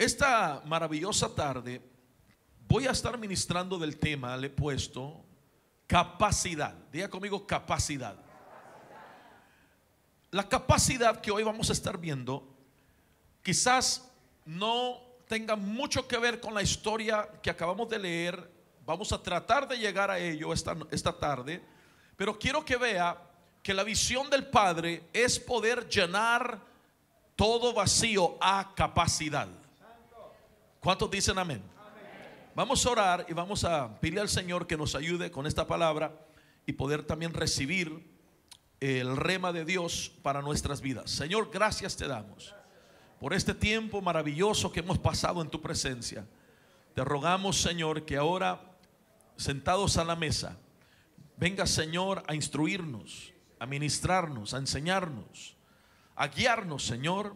Esta maravillosa tarde voy a estar ministrando del tema, le he puesto capacidad. Diga conmigo capacidad. La capacidad que hoy vamos a estar viendo quizás no tenga mucho que ver con la historia que acabamos de leer. Vamos a tratar de llegar a ello esta, esta tarde, pero quiero que vea que la visión del Padre es poder llenar todo vacío a capacidad. ¿Cuántos dicen amén? Vamos a orar y vamos a pedirle al Señor que nos ayude con esta palabra y poder también recibir el rema de Dios para nuestras vidas. Señor, gracias te damos por este tiempo maravilloso que hemos pasado en tu presencia. Te rogamos, Señor, que ahora, sentados a la mesa, venga, Señor, a instruirnos, a ministrarnos, a enseñarnos, a guiarnos, Señor,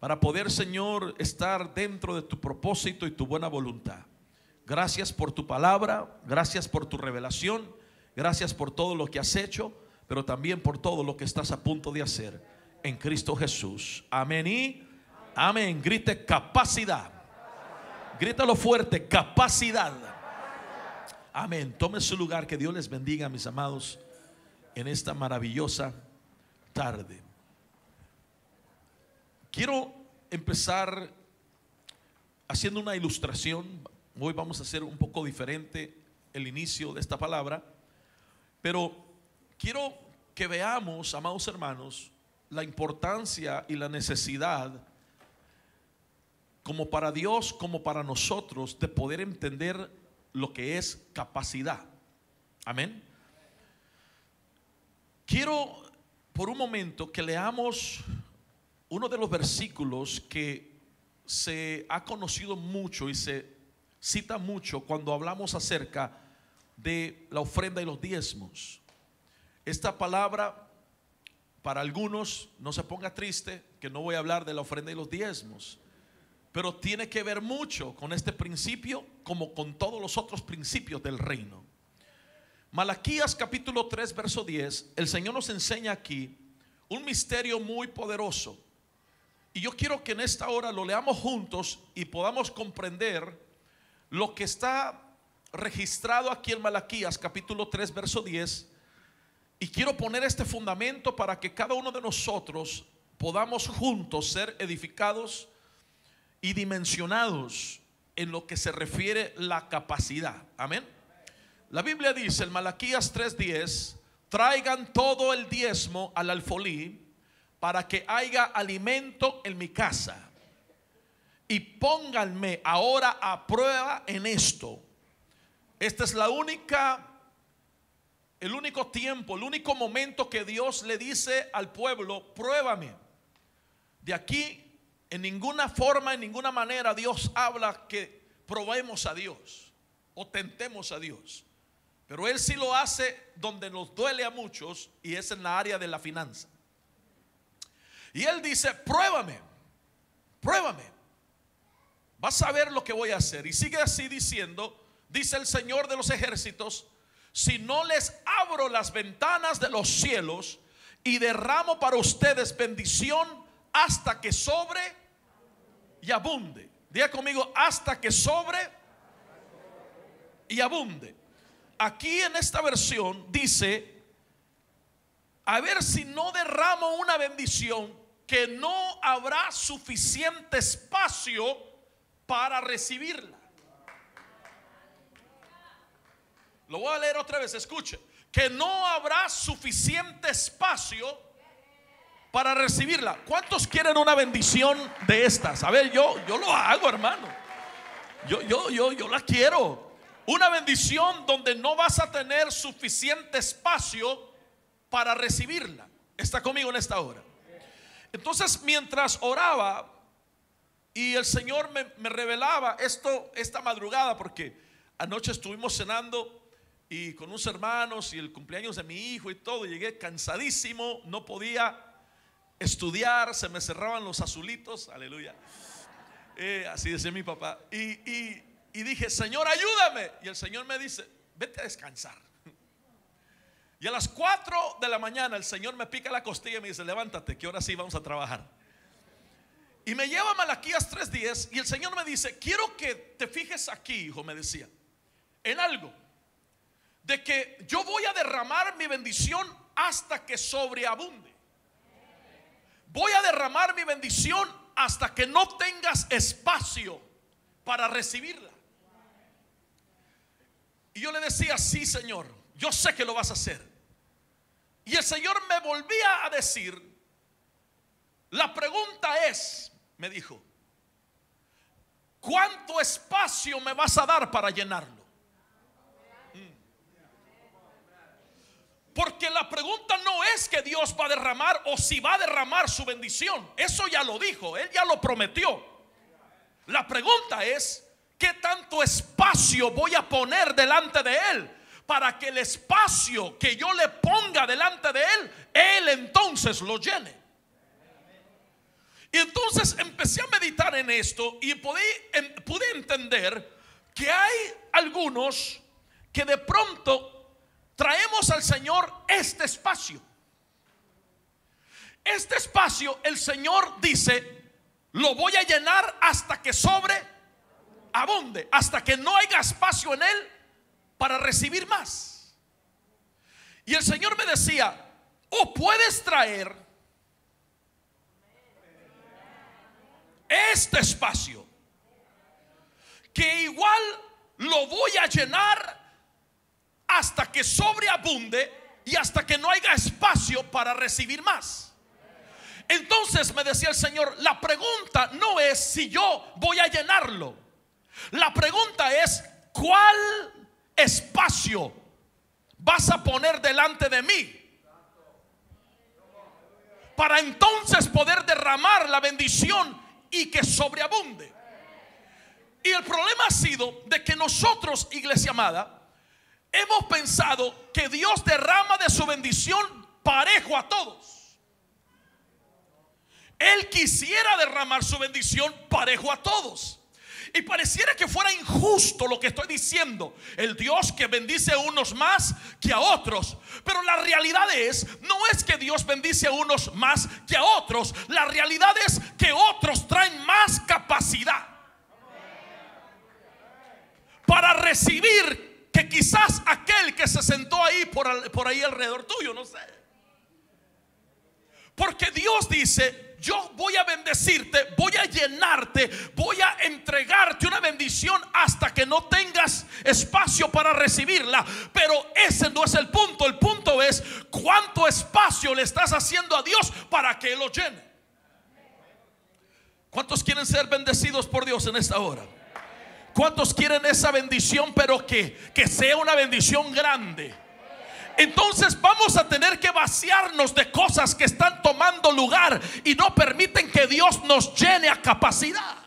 para poder, Señor, estar dentro de tu propósito y tu buena voluntad. Gracias por tu palabra, gracias por tu revelación, gracias por todo lo que has hecho, pero también por todo lo que estás a punto de hacer en Cristo Jesús. Amén y amén. Grite capacidad. Grítalo fuerte, capacidad. Amén. Tome su lugar, que Dios les bendiga, mis amados, en esta maravillosa tarde. Quiero empezar haciendo una ilustración. Hoy vamos a hacer un poco diferente el inicio de esta palabra, pero quiero que veamos, amados hermanos, la importancia y la necesidad como para Dios, como para nosotros, de poder entender lo que es capacidad. Amén. Quiero por un momento que leamos uno de los versículos que se ha conocido mucho y se cita mucho cuando hablamos acerca de la ofrenda y los diezmos. Esta palabra, para algunos, no se ponga triste, que no voy a hablar de la ofrenda y los diezmos, pero tiene que ver mucho con este principio como con todos los otros principios del reino. Malaquías capítulo 3, verso 10, el Señor nos enseña aquí un misterio muy poderoso y yo quiero que en esta hora lo leamos juntos y podamos comprender lo que está registrado aquí en Malaquías capítulo 3 verso 10. Y quiero poner este fundamento para que cada uno de nosotros podamos juntos ser edificados y dimensionados en lo que se refiere la capacidad. Amén. La Biblia dice en Malaquías 3:10, traigan todo el diezmo al alfolí para que haya alimento en mi casa. Y pónganme ahora a prueba en esto. Esta es la única, el único tiempo, el único momento que Dios le dice al pueblo, pruébame. De aquí, en ninguna forma, en ninguna manera, Dios habla que probemos a Dios o tentemos a Dios. Pero Él sí lo hace donde nos duele a muchos y es en la área de la finanza. Y él dice, pruébame, pruébame. Vas a ver lo que voy a hacer. Y sigue así diciendo, dice el Señor de los ejércitos, si no les abro las ventanas de los cielos y derramo para ustedes bendición hasta que sobre y abunde. Diga conmigo, hasta que sobre y abunde. Aquí en esta versión dice, a ver si no derramo una bendición que no habrá suficiente espacio para recibirla. Lo voy a leer otra vez, escuche. Que no habrá suficiente espacio para recibirla. ¿Cuántos quieren una bendición de estas? A ver, yo, yo lo hago, hermano. Yo, yo, yo, yo la quiero. Una bendición donde no vas a tener suficiente espacio para recibirla. Está conmigo en esta hora. Entonces, mientras oraba y el Señor me, revelaba esto esta madrugada, porque anoche estuvimos cenando y con unos hermanos y el cumpleaños de mi hijo y todo, llegué cansadísimo, no podía estudiar, se me cerraban los azulitos, aleluya. Eh, así decía mi papá. y dije, Señor, ayúdame. Y el Señor me dice, vete a descansar. Y a las 4 de la mañana el Señor me pica la costilla y me dice, levántate, que ahora sí vamos a trabajar. Y me lleva a Malaquías 3:10 y el Señor me dice, quiero que te fijes aquí, hijo, me decía, en algo, de que yo voy a derramar mi bendición hasta que sobreabunde. Voy a derramar mi bendición hasta que no tengas espacio para recibirla. Y yo le decía, sí, Señor, yo sé que lo vas a hacer. Y el Señor me volvía a decir, la pregunta es, me dijo, ¿cuánto espacio me vas a dar para llenarlo? Mm. Porque la pregunta no es que Dios va a derramar o si va a derramar su bendición. Eso ya lo dijo, Él ya lo prometió. La pregunta es, ¿qué tanto espacio voy a poner delante de Él? Para que el espacio que yo le ponga delante de Él, Él entonces lo llene. Y entonces empecé a meditar en esto y pude, entender que hay algunos que de pronto traemos al Señor este espacio. Este espacio el Señor dice, lo voy a llenar hasta que sobre abunde, hasta que no haya espacio en él para recibir más. Y el Señor me decía, o puedes traer este espacio, que igual lo voy a llenar hasta que sobreabunde y hasta que no haya espacio para recibir más. Entonces me decía el Señor, la pregunta no es si yo voy a llenarlo. La pregunta es, ¿cuál espacio vas a poner delante de mí? Para entonces poder derramar la bendición y que sobreabunde. Y el problema ha sido de que nosotros, iglesia amada, hemos pensado que Dios derrama de su bendición parejo a todos. Él quisiera derramar su bendición parejo a todos. Y pareciera que fuera injusto lo que estoy diciendo. El Dios que bendice a unos más que a otros. Pero la realidad es, no es que Dios bendice a unos más que a otros. La realidad es que otros traen más capacidad para recibir que quizás aquel que se sentó ahí por, por ahí alrededor tuyo, no sé. Porque Dios dice, yo voy a bendecirte, voy a llenarte, voy a entregarte una bendición hasta que no tengas espacio para recibirla. Pero ese no es el punto, el punto es cuánto espacio le estás haciendo a Dios para que lo llene. ¿Cuántos quieren ser bendecidos por Dios en esta hora? ¿Cuántos quieren esa bendición, pero que, que sea una bendición grande? Entonces vamos a tener que vaciarnos de cosas que están tomando lugar y no permiten que Dios nos llene a capacidad.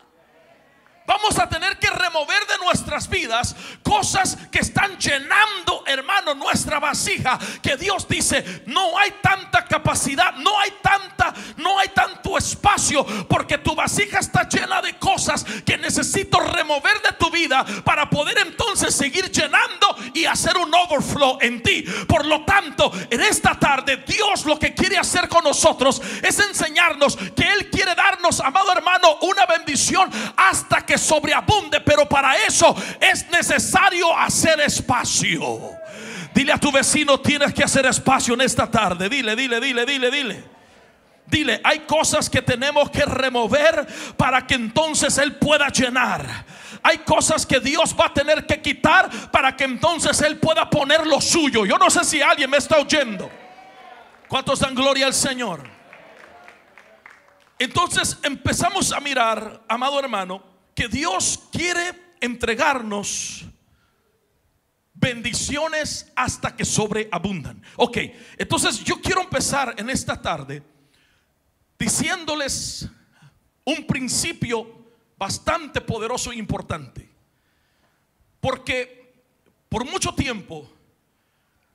Vamos a tener que remover de nuestras vidas cosas que están llenando, hermano, nuestra vasija. Que Dios dice, no hay tanta capacidad, no hay tanta, no hay tanto espacio, porque tu vasija está llena de cosas que necesito remover de tu vida para poder entonces seguir llenando y hacer un overflow en ti. Por lo tanto, en esta tarde Dios lo que quiere hacer con nosotros es enseñarnos que Él quiere darnos, amado hermano, una bendición hasta que sobreabunde, pero para eso es necesario hacer espacio. Dile a tu vecino, tienes que hacer espacio en esta tarde. Dile, dile, dile, dile, dile. Dile, hay cosas que tenemos que remover para que entonces Él pueda llenar. Hay cosas que Dios va a tener que quitar para que entonces Él pueda poner lo suyo. Yo no sé si alguien me está oyendo. ¿Cuántos dan gloria al Señor? Entonces empezamos a mirar, amado hermano, que Dios quiere entregarnos bendiciones hasta que sobreabundan. Ok, entonces yo quiero empezar en esta tarde diciéndoles un principio bastante poderoso e importante. Porque por mucho tiempo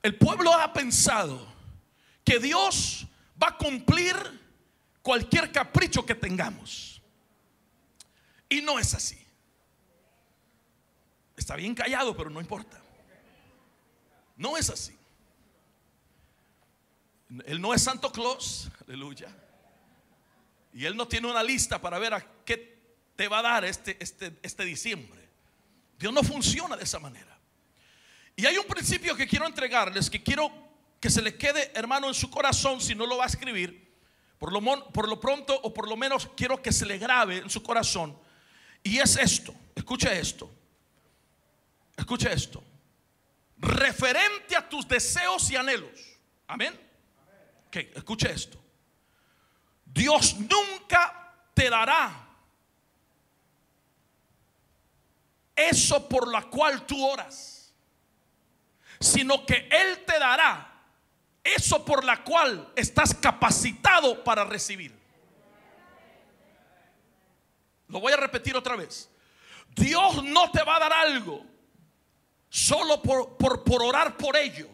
el pueblo ha pensado que Dios va a cumplir cualquier capricho que tengamos. Y no es así. Está bien callado, pero no importa. No es así. Él no es Santo Claus, aleluya. Y Él no tiene una lista para ver a qué te va a dar este, este, este diciembre. Dios no funciona de esa manera. Y hay un principio que quiero entregarles, que quiero que se le quede, hermano, en su corazón, si no lo va a escribir. Por lo, por lo pronto, o por lo menos quiero que se le grabe en su corazón. Y es esto, escucha esto. Escucha esto. Referente a tus deseos y anhelos. Amén. Ok, escucha esto. Dios nunca te dará eso por la cual tú oras, sino que Él te dará eso por la cual estás capacitado para recibir. Lo voy a repetir otra vez. Dios no te va a dar algo solo por, por, por orar por ello,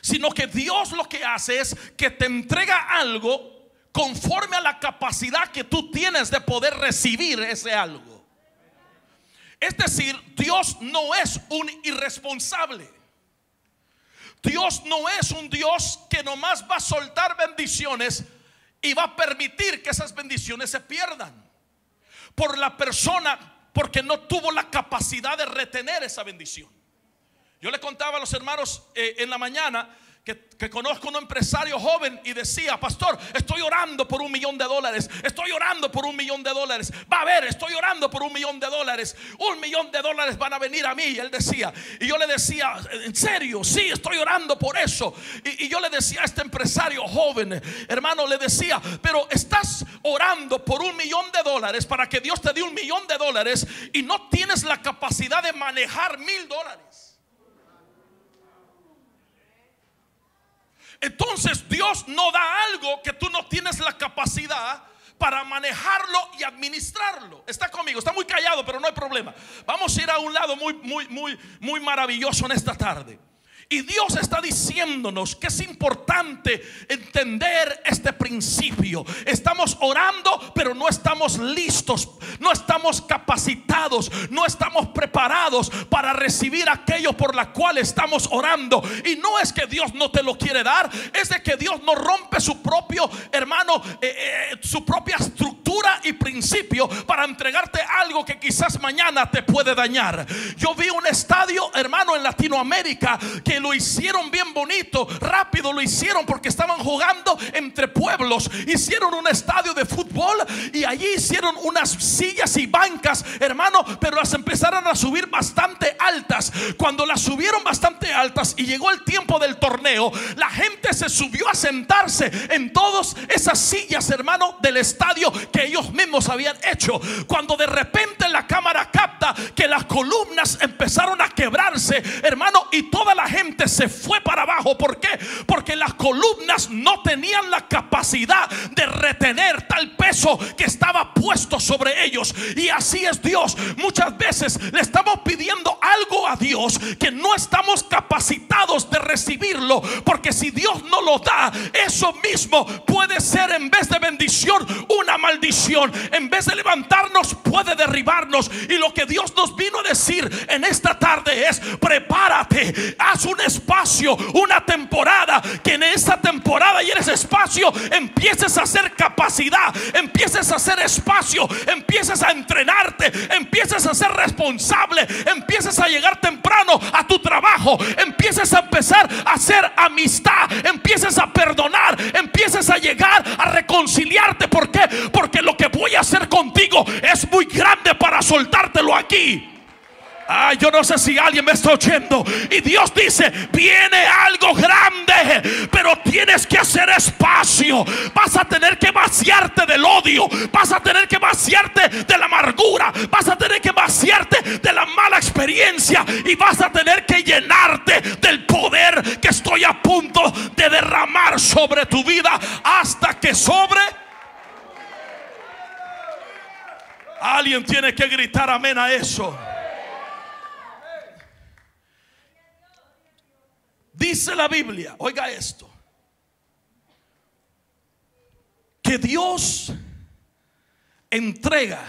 sino que Dios lo que hace es que te entrega algo conforme a la capacidad que tú tienes de poder recibir ese algo. Es decir, Dios no es un irresponsable. Dios no es un Dios que nomás va a soltar bendiciones y va a permitir que esas bendiciones se pierdan por la persona porque no tuvo la capacidad de retener esa bendición. Yo le contaba a los hermanos eh, en la mañana que, conozco un empresario joven y decía, pastor, estoy orando por un millón de dólares, estoy orando por un millón de dólares, va a ver, estoy orando por un millón de dólares, un millón de dólares van a venir a mí, él decía, y yo le decía, en serio, sí, estoy orando por eso, y, y yo le decía a este empresario joven, hermano, le decía, pero estás orando por un millón de dólares para que Dios te dé un millón de dólares y no tienes la capacidad de manejar mil dólares. Entonces Dios no da algo que tú no tienes la capacidad para manejarlo y administrarlo. Está conmigo, está muy callado, pero no hay problema. Vamos a ir a un lado muy, muy, muy, muy maravilloso en esta tarde. Y Dios está diciéndonos que es importante entender este principio. Estamos orando, pero no estamos listos, no estamos capacitados, no estamos preparados para recibir aquello por la cual estamos orando. Y no es que Dios no te lo quiere dar, es de que Dios no rompe su propio, hermano, eh, eh, su propia estructura y principio para entregarte algo que quizás mañana te puede dañar. Yo vi un estadio, hermano, en Latinoamérica que lo hicieron bien bonito, rápido lo hicieron porque estaban jugando entre pueblos. Hicieron un estadio de fútbol y allí hicieron unas sillas y bancas, hermano, pero las empezaron a subir bastante altas. Cuando las subieron bastante altas y llegó el tiempo del torneo, la gente se subió a sentarse en todas esas sillas, hermano, del estadio que ellos mismos habían hecho. Cuando de repente la cámara capta que las columnas empezaron a quebrarse, hermano, y toda la gente se fue para abajo. ¿Por qué? Porque las columnas no tenían la capacidad de retener tal peso que estaba puesto sobre ellos. Y así es Dios. Muchas veces le estamos pidiendo algo a Dios que no estamos capacitados de recibirlo. Porque si Dios no lo da, eso mismo puede ser en vez de bendición una maldición. En vez de levantarnos puede derribarnos. Y lo que Dios nos vino a decir en esta tarde es, prepárate, haz un espacio, una temporada, que en esa temporada y en ese espacio empieces a hacer capacidad, empieces a hacer espacio, empieces a entrenarte, empieces a ser responsable, empieces a llegar temprano a tu trabajo, empieces a empezar a hacer amistad, empieces a perdonar, empieces a llegar a reconciliarte. ¿Por qué? Porque lo que voy a hacer contigo es muy grande para soltártelo aquí. Ay, yo no sé si alguien me está oyendo. Y Dios dice, viene algo grande, pero tienes que hacer espacio. Vas a tener que vaciarte del odio. Vas a tener que vaciarte de la amargura. Vas a tener que vaciarte de la mala experiencia. Y vas a tener que llenarte del poder que estoy a punto de derramar sobre tu vida hasta que sobre. Alguien tiene que gritar amén a eso. Dice la Biblia, oiga esto, que Dios entrega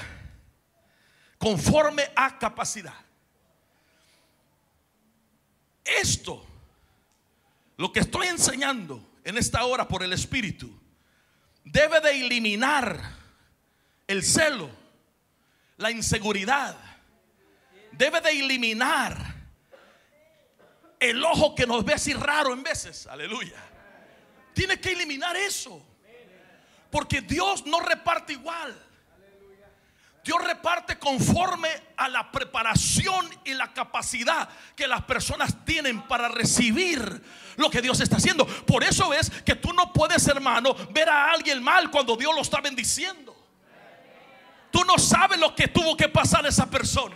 conforme a capacidad. Esto, lo que estoy enseñando en esta hora por el Espíritu, debe de eliminar el celo, la inseguridad, debe de eliminar el ojo que nos ve así raro en veces. Aleluya. Tiene que eliminar eso. Porque Dios no reparte igual. Dios reparte conforme a la preparación y la capacidad que las personas tienen para recibir lo que Dios está haciendo. Por eso es que tú no puedes, hermano, ver a alguien mal cuando Dios lo está bendiciendo. Tú no sabes lo que tuvo que pasar esa persona.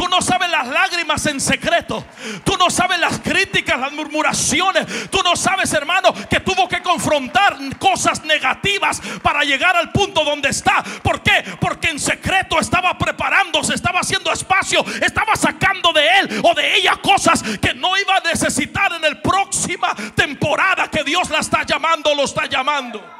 Tú no sabes las lágrimas en secreto. Tú no sabes las críticas, las murmuraciones. Tú no sabes, hermano, que tuvo que confrontar cosas negativas para llegar al punto donde está. ¿Por qué? Porque en secreto estaba preparándose, estaba haciendo espacio, estaba sacando de él o de ella cosas que no iba a necesitar en la próxima temporada que Dios la está llamando, lo está llamando.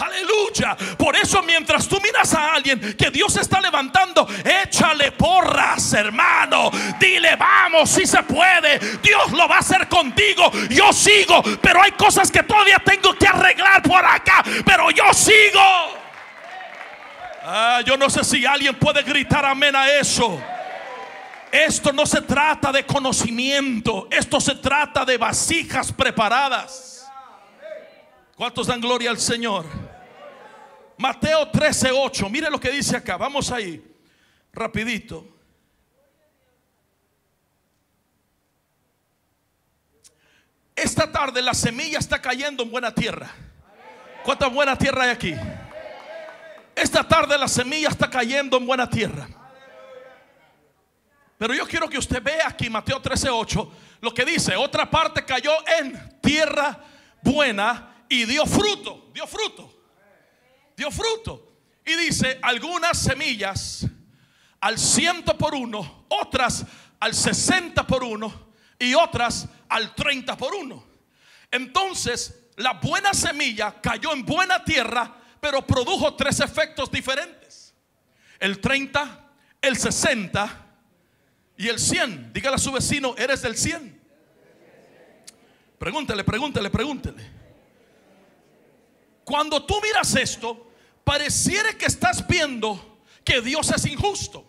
Aleluya. Por eso mientras tú miras a alguien que Dios está levantando, échale porras, hermano. Dile, vamos, si se puede. Dios lo va a hacer contigo. Yo sigo, pero hay cosas que todavía tengo que arreglar por acá, pero yo sigo. Ah, yo no sé si alguien puede gritar amén a eso. Esto no se trata de conocimiento, esto se trata de vasijas preparadas. ¿Cuántos dan gloria al Señor? Mateo 13, 8. Mire lo que dice acá. Vamos ahí. Rapidito. Esta tarde la semilla está cayendo en buena tierra. ¿Cuánta buena tierra hay aquí? Esta tarde la semilla está cayendo en buena tierra. Pero yo quiero que usted vea aquí Mateo 13, 8 lo que dice. Otra parte cayó en tierra buena y dio fruto. Dio fruto dio fruto. Y dice, algunas semillas al ciento por uno, otras al sesenta por uno y otras al treinta por uno. Entonces, la buena semilla cayó en buena tierra, pero produjo tres efectos diferentes. El 30, el 60 y el 100. Dígale a su vecino, eres del 100. Pregúntele, pregúntele, pregúntele. Cuando tú miras esto, pareciera que estás viendo que Dios es injusto.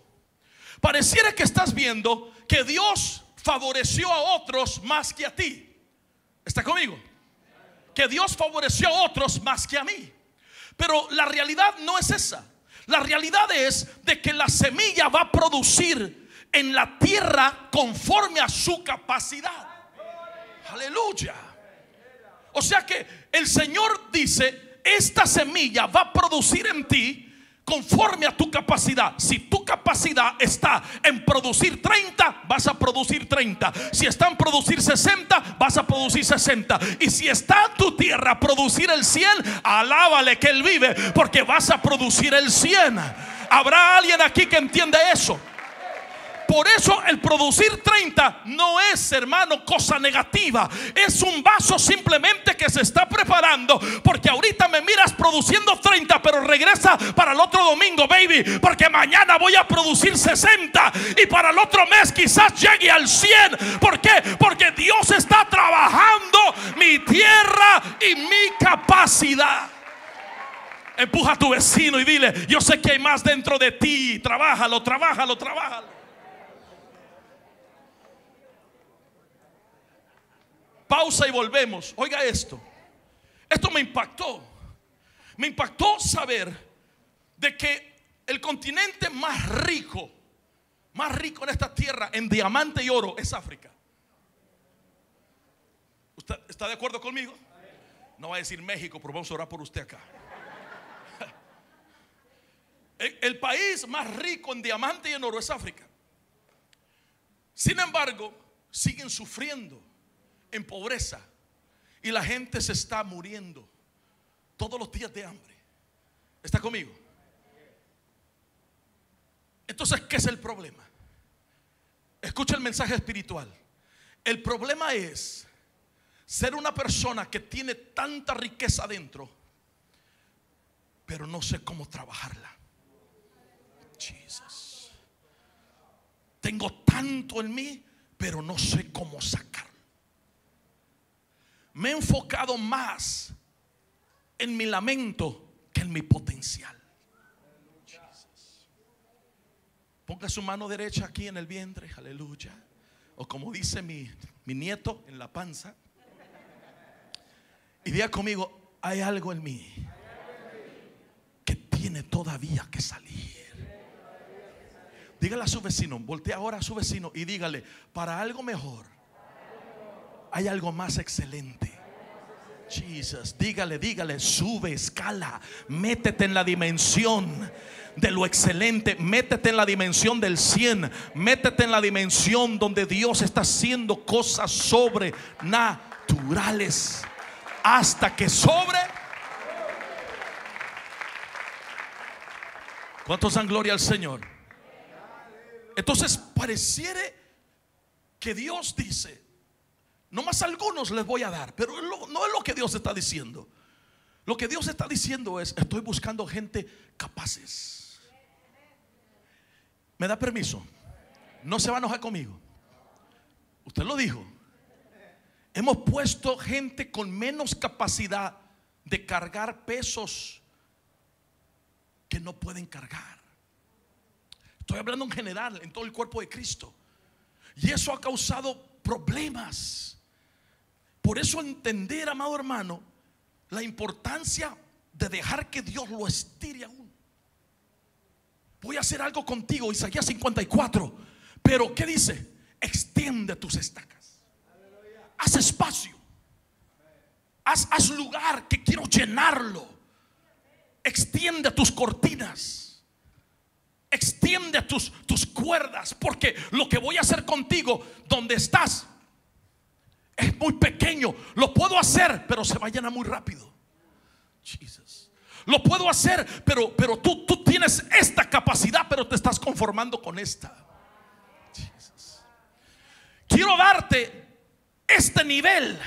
Pareciera que estás viendo que Dios favoreció a otros más que a ti. ¿Está conmigo? Que Dios favoreció a otros más que a mí. Pero la realidad no es esa. La realidad es de que la semilla va a producir en la tierra conforme a su capacidad. Aleluya. O sea que el Señor dice, esta semilla va a producir en ti conforme a tu capacidad. Si tu capacidad está en producir 30, vas a producir 30. Si está en producir 60, vas a producir 60. Y si está tu tierra producir el 100, alábale que Él vive, porque vas a producir el 100. ¿Habrá alguien aquí que entienda eso? Por eso el producir 30 no es, hermano, cosa negativa. Es un vaso simplemente que se está preparando. Porque ahorita me miras produciendo 30, pero regresa para el otro domingo, baby. Porque mañana voy a producir 60. Y para el otro mes quizás llegue al 100. ¿Por qué? Porque Dios está trabajando mi tierra y mi capacidad. Empuja a tu vecino y dile, yo sé que hay más dentro de ti. Trabájalo, trabájalo, trabájalo. Pausa y volvemos. Oiga esto. Esto me impactó. Me impactó saber de que el continente más rico, más rico en esta tierra en diamante y oro es África. ¿Usted está de acuerdo conmigo? No va a decir México, pero vamos a orar por usted acá. El, país más rico en diamante y en oro es África. Sin embargo, siguen sufriendo en pobreza y la gente se está muriendo todos los días de hambre. ¿Está conmigo? Entonces, ¿qué es el problema? Escucha el mensaje espiritual. El problema es ser una persona que tiene tanta riqueza dentro, pero no sé cómo trabajarla. Jesus. Tengo tanto en mí, pero no sé cómo sacarlo me he enfocado más en mi lamento que en mi potencial. Ponga su mano derecha aquí en el vientre, aleluya. O como dice mi, mi nieto, en la panza. Y diga conmigo, hay algo en mí que tiene todavía que salir. Dígale a su vecino, voltea ahora a su vecino y dígale, para algo mejor, hay algo más excelente. Jesus, dígale, dígale, sube, escala, métete en la dimensión de lo excelente, métete en la dimensión del 100, métete en la dimensión donde Dios está haciendo cosas sobrenaturales hasta que sobre. ¿Cuántos dan gloria al Señor? Entonces pareciere que Dios dice, no más algunos les voy a dar, pero no es lo que Dios está diciendo. Lo que Dios está diciendo es, estoy buscando gente capaces. ¿Me da permiso? No se va a enojar conmigo. Usted lo dijo. Hemos puesto gente con menos capacidad de cargar pesos que no pueden cargar. Estoy hablando en general, en todo el cuerpo de Cristo. Y eso ha causado problemas. Por eso entender, amado hermano, la importancia de dejar que Dios lo estire aún. Voy a hacer algo contigo, Isaías 54. Pero, ¿qué dice? Extiende tus estacas. Haz espacio. Haz, haz lugar que quiero llenarlo. Extiende tus cortinas. Extiende tus, tus cuerdas. Porque lo que voy a hacer contigo, donde estás, es muy pequeño. Lo puedo hacer, pero se va a llenar muy rápido. Jesus. Lo puedo hacer, pero, pero tú, tú tienes esta capacidad, pero te estás conformando con esta. Jesus. Quiero darte este nivel.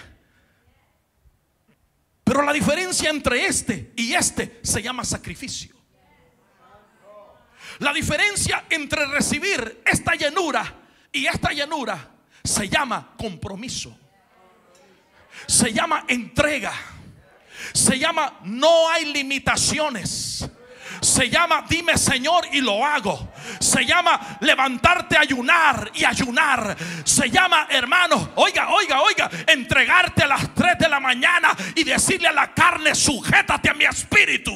Pero la diferencia entre este y este se llama sacrificio. La diferencia entre recibir esta llenura y esta llenura se llama compromiso se llama entrega. Se llama no hay limitaciones. Se llama dime Señor y lo hago. Se llama levantarte, ayunar y ayunar. Se llama hermano, oiga, oiga, oiga, entregarte a las 3 de la mañana y decirle a la carne, sujétate a mi espíritu.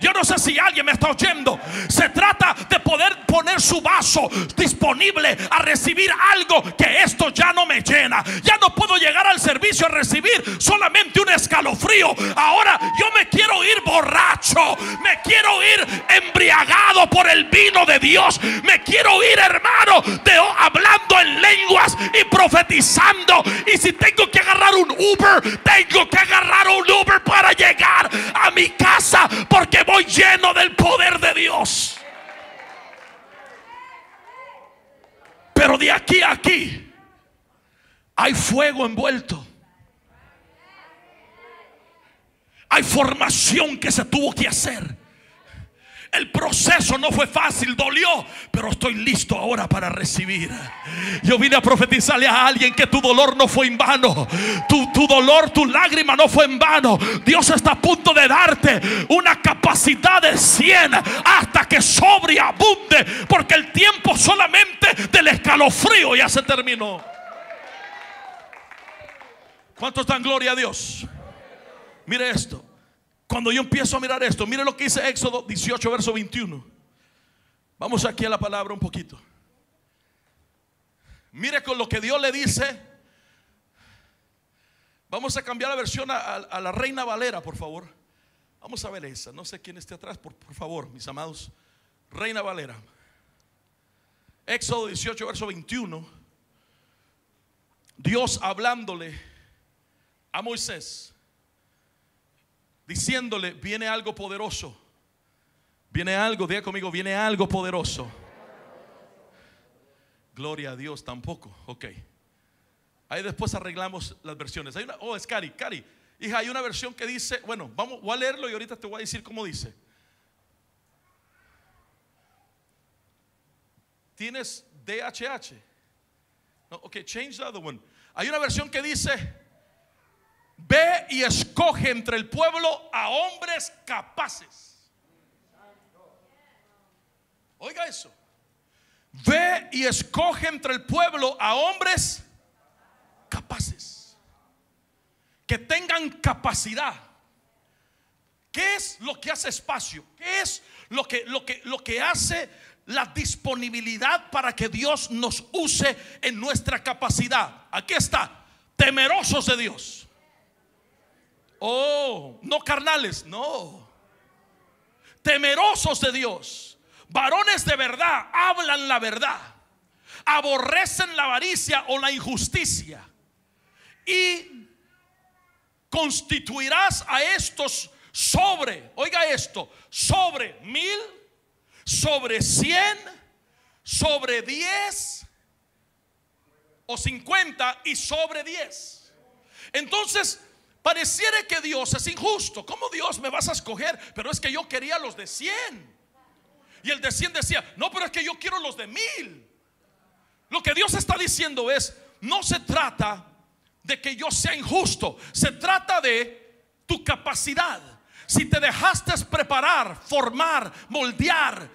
Yo no sé si alguien me está oyendo. Se trata de poder poner su vaso disponible a recibir algo que esto ya no me llena. Ya no puedo llegar al servicio a recibir solamente un escalofrío. Ahora yo me quiero ir borracho. Me quiero ir embriagado por el vino de Dios. Me quiero ir, hermano, de, hablando en lenguas y profetizando. Y si tengo que agarrar un Uber, tengo que agarrar un Uber para llegar a mi casa. Porque voy lleno del poder de Dios. Pero de aquí a aquí hay fuego envuelto. Hay formación que se tuvo que hacer. El proceso no fue fácil, dolió, pero estoy listo ahora para recibir. Yo vine a profetizarle a alguien que tu dolor no fue en vano. Tu, tu dolor, tu lágrima no fue en vano. Dios está a punto de darte una capacidad de 100 hasta que sobreabunde. Porque el tiempo solamente del escalofrío ya se terminó. ¿Cuántos dan gloria a Dios? Mire esto. Cuando yo empiezo a mirar esto, mire lo que dice Éxodo 18, verso 21. Vamos aquí a la palabra un poquito. Mire con lo que Dios le dice. Vamos a cambiar la versión a, la Reina Valera, por favor. Vamos a ver esa. No sé quién esté atrás, por, por favor, mis amados. Reina Valera. Éxodo 18, verso 21. Dios hablándole a Moisés diciéndole, viene algo poderoso. Viene algo, diga conmigo, viene algo poderoso. Gloria a Dios tampoco. Ok. Ahí después arreglamos las versiones. Hay una, oh, es Cari, Cari. Hija, hay una versión que dice, bueno, vamos, voy a leerlo y ahorita te voy a decir cómo dice. ¿Tienes DHH? No, ok, change the other one. Hay una versión que dice, Y escoge entre el pueblo a hombres capaces. Oiga eso. ve y escoge entre el pueblo a hombres capaces, que tengan capacidad. ¿Qué es lo que hace espacio? ¿Qué es lo que, lo que, lo que hace la disponibilidad para que Dios nos use en nuestra capacidad? Aquí está, temerosos de Dios. Oh, no carnales, no. Temerosos de Dios. Varones de verdad, hablan la verdad. Aborrecen la avaricia o la injusticia. Y constituirás a estos sobre, oiga esto, sobre mil, sobre cien, sobre diez o cincuenta y sobre diez. Entonces, pareciera que Dios es injusto. ¿Cómo Dios me vas a escoger? Pero es que yo quería los de cien. Y el de cien decía, no, pero es que yo quiero los de mil. Lo que Dios está diciendo es, no se trata de que yo sea injusto, se trata de tu capacidad. Si te dejaste preparar, formar, moldear,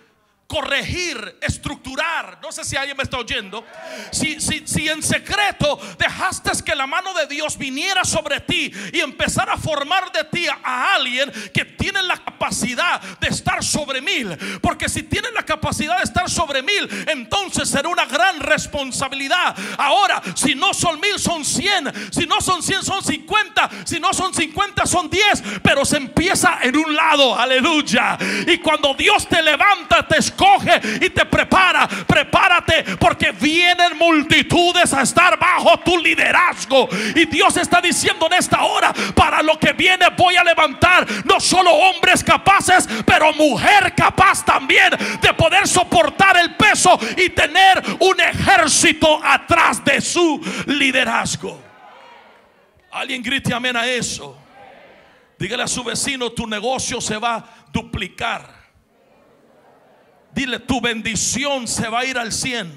corregir, estructurar. No sé si alguien me está oyendo. Si, si, si en secreto dejaste que la mano de Dios viniera sobre ti y empezara a formar de ti a alguien que tiene la capacidad de estar sobre mil. Porque si tiene la capacidad de estar sobre mil, entonces será una gran responsabilidad. Ahora, si no son mil, son cien. Si no son cien, son cincuenta. Si no son cincuenta, son diez. Pero se empieza en un lado. Aleluya. Y cuando Dios te levanta, te escucha coge y te prepara. Prepárate porque vienen multitudes a estar bajo tu liderazgo. Y Dios está diciendo en esta hora, para lo que viene voy a levantar no solo hombres capaces, pero mujer capaz también de poder soportar el peso y tener un ejército atrás de su liderazgo. Alguien grite amén a eso. Dígale a su vecino, tu negocio se va a duplicar. Dile, tu bendición se va a ir al 100.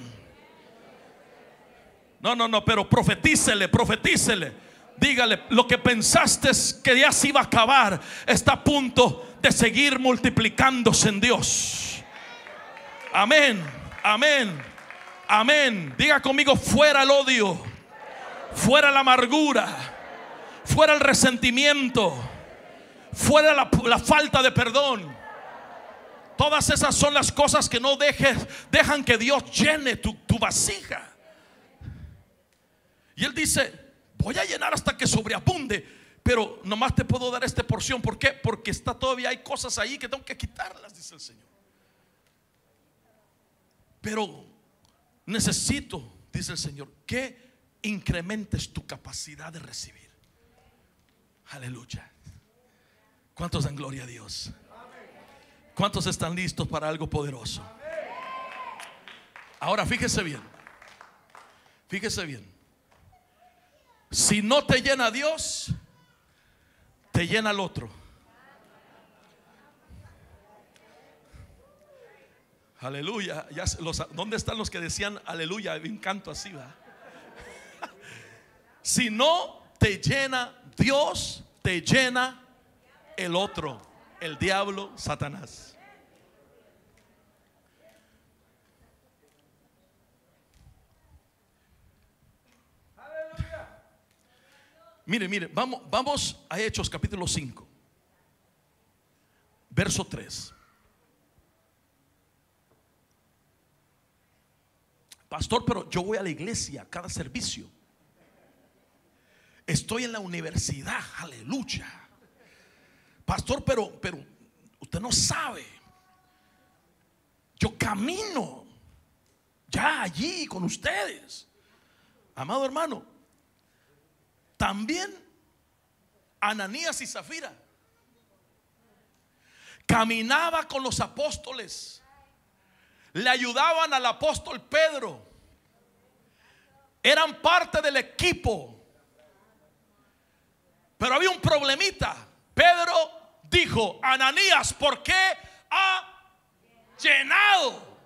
No, no, no, pero profetícele, profetícele. Dígale, lo que pensaste que ya se iba a acabar está a punto de seguir multiplicándose en Dios. Amén, amén, amén. Diga conmigo, fuera el odio, fuera la amargura, fuera el resentimiento, fuera la, la falta de perdón Todas esas son las cosas que no dejes, dejan que Dios llene tu, vasija. Y él dice, voy a llenar hasta que sobreabunde, pero nomás te puedo dar esta porción. ¿Por qué? Porque está todavía hay cosas ahí que tengo que quitarlas, dice el Señor. Pero necesito, dice el Señor, que incrementes tu capacidad de recibir. Aleluya. ¿Cuántos dan gloria a Dios? ¿Cuántos están listos para algo poderoso? Ahora fíjese bien. Fíjese bien. Si no te llena Dios, te llena el otro. Aleluya. Ya ¿Dónde están los que decían aleluya? Un canto así, va. Si no te llena Dios, te llena el otro el diablo, Satanás. Mire, mire, vamos, vamos a Hechos capítulo 5, verso 3. Pastor, pero yo voy a la iglesia cada servicio. Estoy en la universidad, aleluya. Pastor, pero, pero usted no sabe. Yo camino ya allí con ustedes. Amado hermano, también Ananías y Zafira caminaba con los apóstoles. Le ayudaban al apóstol Pedro. Eran parte del equipo. Pero había un problemita. Pedro dijo, Ananías, ¿por qué ha llenado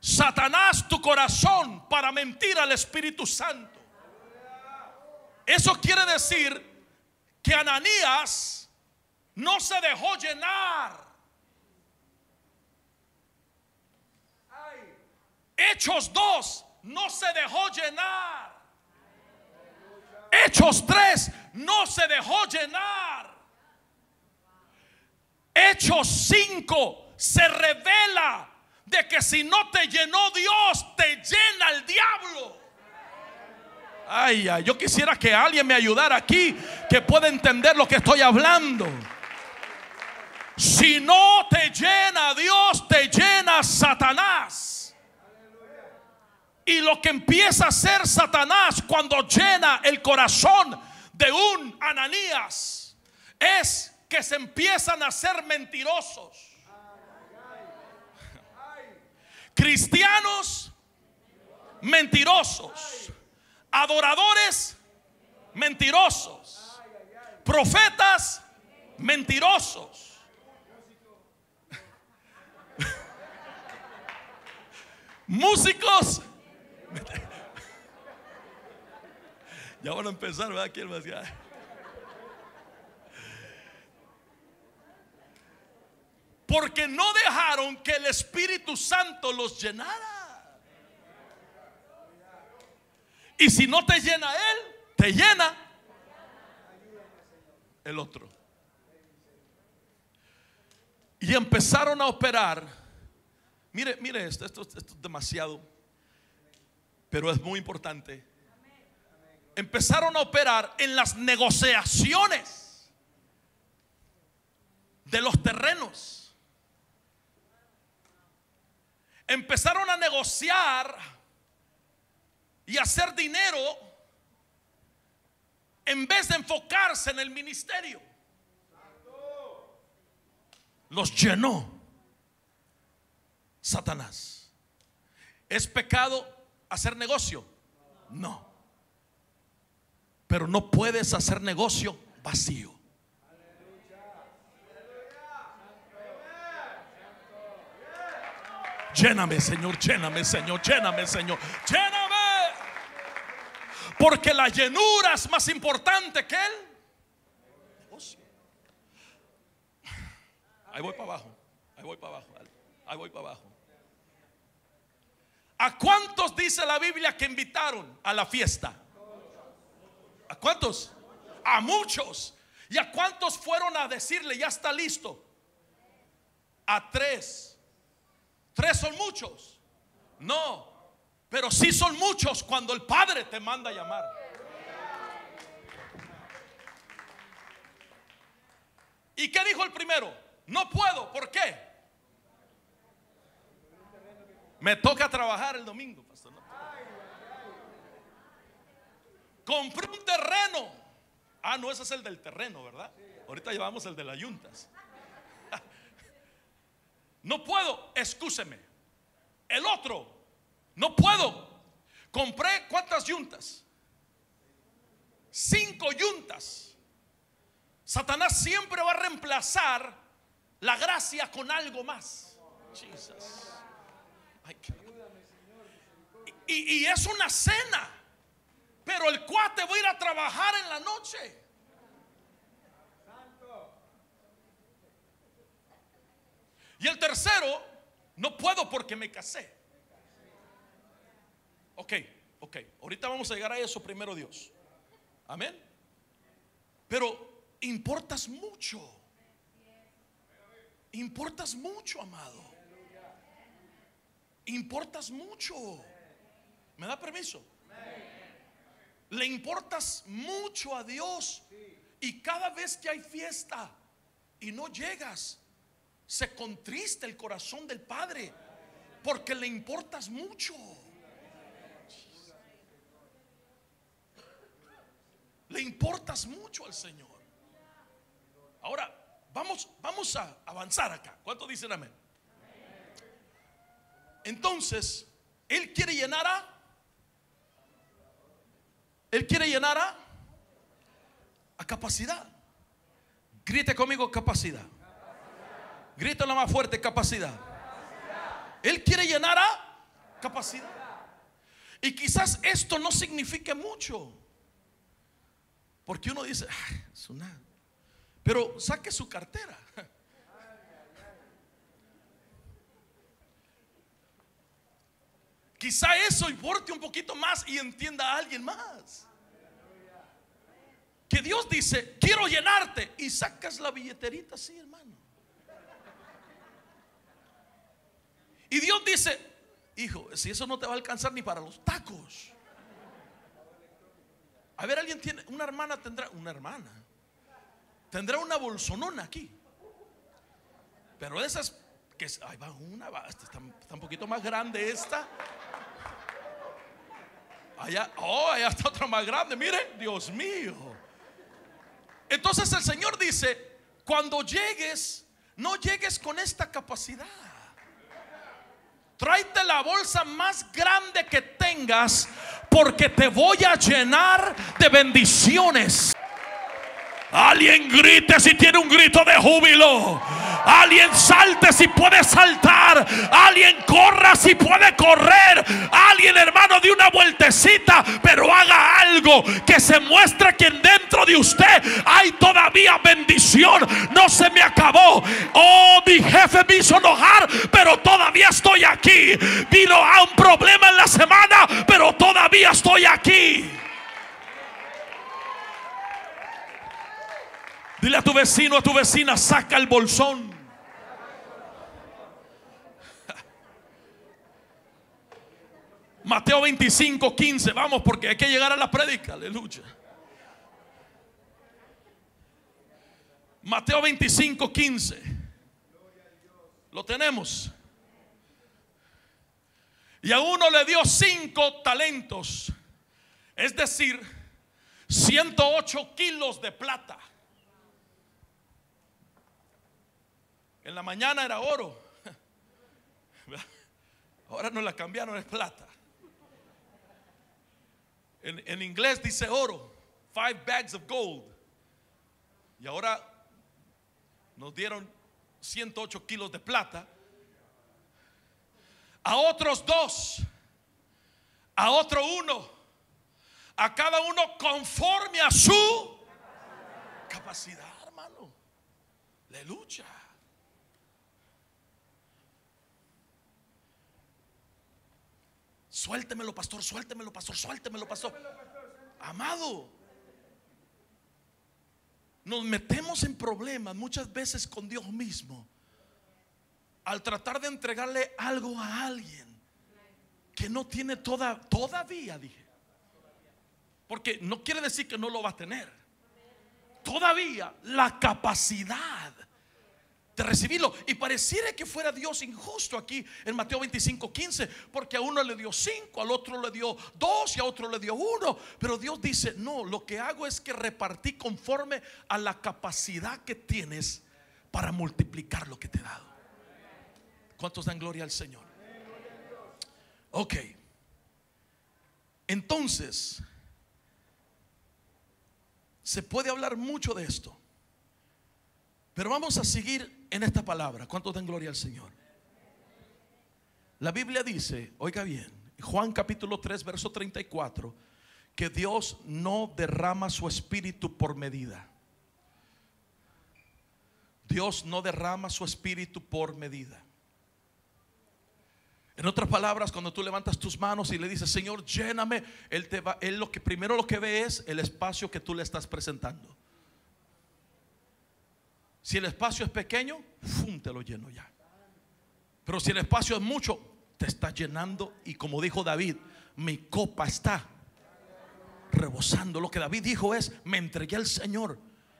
Satanás tu corazón para mentir al Espíritu Santo? Eso quiere decir que Ananías no se dejó llenar. Hechos 2 no se dejó llenar. Hechos 3 no se dejó llenar. Hechos 5 se revela de que si no te llenó Dios, te llena el diablo. Ay, ay, yo quisiera que alguien me ayudara aquí que pueda entender lo que estoy hablando. Si no te llena Dios, te llena Satanás. Y lo que empieza a hacer Satanás cuando llena el corazón de un Ananías es que se empiezan a ser mentirosos. Cristianos mentirosos. Adoradores mentirosos. Profetas mentirosos. Músicos. Ya van a empezar, ¿verdad? ¿Quién más? Porque no dejaron que el Espíritu Santo los llenara. Y si no te llena Él, te llena el otro. Y empezaron a operar. Mire, mire esto, esto, esto es demasiado, pero es muy importante. Empezaron a operar en las negociaciones de los terrenos. Empezaron a negociar y hacer dinero en vez de enfocarse en el ministerio. Los llenó Satanás. ¿Es pecado hacer negocio? No. Pero no puedes hacer negocio vacío. Lléname, Señor, lléname, Señor, lléname, Señor, lléname. Porque la llenura es más importante que negocio. Ahí voy para abajo, ahí voy para abajo, ahí voy para abajo. ¿A cuántos dice la Biblia que invitaron a la fiesta? ¿A cuántos? A muchos. ¿Y a cuántos fueron a decirle, ya está listo? A tres. ¿Tres son muchos? No. Pero sí son muchos cuando el Padre te manda a llamar. ¿Y qué dijo el primero? No puedo. ¿Por qué? Me toca trabajar el domingo, pastor. Compré un terreno. Ah, no, ese es el del terreno, ¿verdad? Ahorita llevamos el de las yuntas. No puedo, excúseme. El otro, no puedo. Compré cuántas yuntas? Cinco yuntas. Satanás siempre va a reemplazar la gracia con algo más. Y, y es una cena. Pero el cuate va a ir a trabajar en la noche. Y el tercero, no puedo porque me casé. Ok, ok. Ahorita vamos a llegar a eso primero Dios. Amén. Pero importas mucho. Importas mucho, amado. Importas mucho. ¿Me da permiso? Le importas mucho a Dios. Y cada vez que hay fiesta y no llegas, se contrista el corazón del Padre porque le importas mucho. Le importas mucho al Señor. Ahora, vamos, vamos a avanzar acá. ¿Cuánto dicen amén? Entonces, Él quiere llenar a... Él quiere llenar a... A capacidad. Grite conmigo capacidad. Grítalo más fuerte, capacidad. Él quiere llenar a capacidad. Y quizás esto no signifique mucho. Porque uno dice, es una... Pero saque su cartera. quizá eso importe un poquito más y entienda a alguien más. Que Dios dice, quiero llenarte y sacas la billeterita así, hermano. Y Dios dice, hijo, si eso no te va a alcanzar ni para los tacos. A ver, alguien tiene, una hermana tendrá, una hermana, tendrá una bolsonona aquí. Pero esas que, ahí va una, está, un poquito más grande esta. Allá, oh, allá está otra más grande, mire, Dios mío. Entonces el Señor dice, cuando llegues, no llegues con esta capacidad. Tráete la bolsa más grande que tengas porque te voy a llenar de bendiciones. Alguien grite si tiene un grito de júbilo. Alguien salte si puede saltar. Alguien corra si puede correr. Alguien hermano de una vueltecita. Pero haga algo que se muestre que dentro de usted hay todavía bendición. No se me acabó. Oh, mi jefe me hizo enojar. Pero todavía estoy aquí. Vino a un problema en la semana. Pero todavía estoy aquí. Dile a tu vecino, a tu vecina, saca el bolsón. Mateo 25, 15. Vamos, porque hay que llegar a la prédica. Aleluya. Mateo 25, 15. Lo tenemos. Y a uno le dio cinco talentos. Es decir, 108 kilos de plata. En la mañana era oro. Ahora no la cambiaron, es plata. En, en, inglés dice oro. Five bags of gold. Y ahora nos dieron 108 kilos de plata. A otros dos. A otro uno. A cada uno conforme a su capacidad, hermano. Aleluya. Suéltemelo, pastor, suéltemelo, pastor, suéltemelo, pastor. Amado, nos metemos en problemas muchas veces con Dios mismo al tratar de entregarle algo a alguien que no tiene toda, todavía, dije. Porque no quiere decir que no lo va a tener. Todavía la capacidad recibirlo. Y pareciera que fuera Dios injusto aquí en Mateo 25, 15, porque a uno le dio cinco, al otro le dio dos y a otro le dio uno. Pero Dios dice, no, lo que hago es que repartí conforme a la capacidad que tienes para multiplicar lo que te he dado. ¿Cuántos dan gloria al Señor? Ok. Entonces, se puede hablar mucho de esto. Pero vamos a seguir en esta palabra. ¿Cuántos dan gloria al Señor? La Biblia dice, oiga bien, Juan capítulo 3, verso 34, que Dios no derrama su espíritu por medida. Dios no derrama su espíritu por medida. En otras palabras, cuando tú levantas tus manos y le dices, Señor, lléname, Él, te va, él lo que primero lo que ve es el espacio que tú le estás presentando. Si el espacio es pequeño, ¡fum! te lo lleno ya. Pero si el espacio es mucho, te está llenando. Y como dijo David, mi copa está rebosando. Lo que David dijo es, me entregué al Señor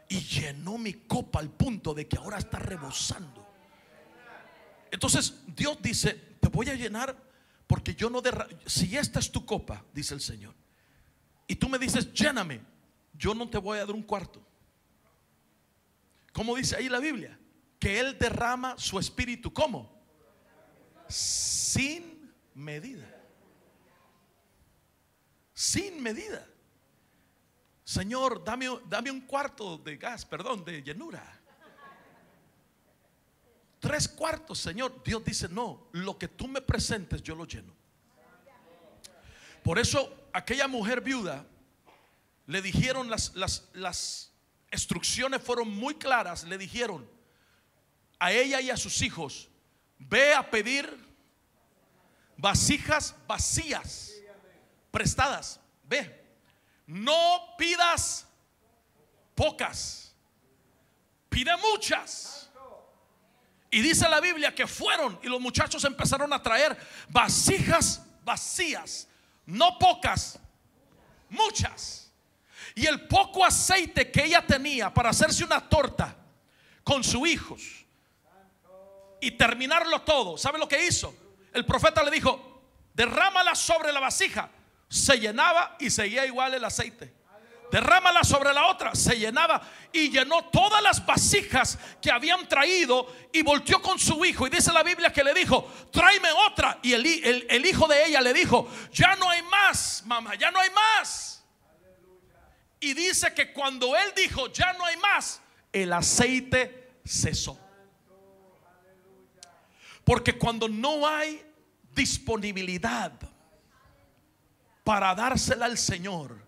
y llenó mi copa al punto de que ahora está rebosando. Entonces Dios dice, te voy a llenar porque yo no derramo. Si esta es tu copa, dice el Señor, y tú me dices, lléname, yo no te voy a dar un cuarto. ¿Cómo dice ahí la Biblia? Que Él derrama su espíritu. ¿Cómo? Sin medida. Sin medida. Señor, dame, dame un cuarto de gas, perdón, de llenura. Tres cuartos, Señor. Dios dice, no, lo que tú me presentes yo lo lleno. Por eso aquella mujer viuda le dijeron las, las, las instrucciones fueron muy claras. Le dijeron a ella y a sus hijos, ve a pedir vasijas vacías, prestadas. Ve, no pidas pocas, pide muchas. Y dice la Biblia que fueron y los muchachos empezaron a traer vasijas vacías, no pocas, muchas. Y el poco aceite que ella tenía para hacerse una torta con sus hijos y terminarlo todo, ¿sabe lo que hizo? El profeta le dijo, derrámala sobre la vasija. Se llenaba y seguía igual el aceite. Derrámala sobre la otra, se llenaba y llenó todas las vasijas que habían traído y volteó con su hijo. Y dice la Biblia que le dijo, tráeme otra. Y el, el hijo de ella le dijo, ya no hay más, mamá, ya no hay más. Y dice que cuando él dijo, ya no hay más, el aceite cesó. Porque cuando no hay disponibilidad para dársela al Señor,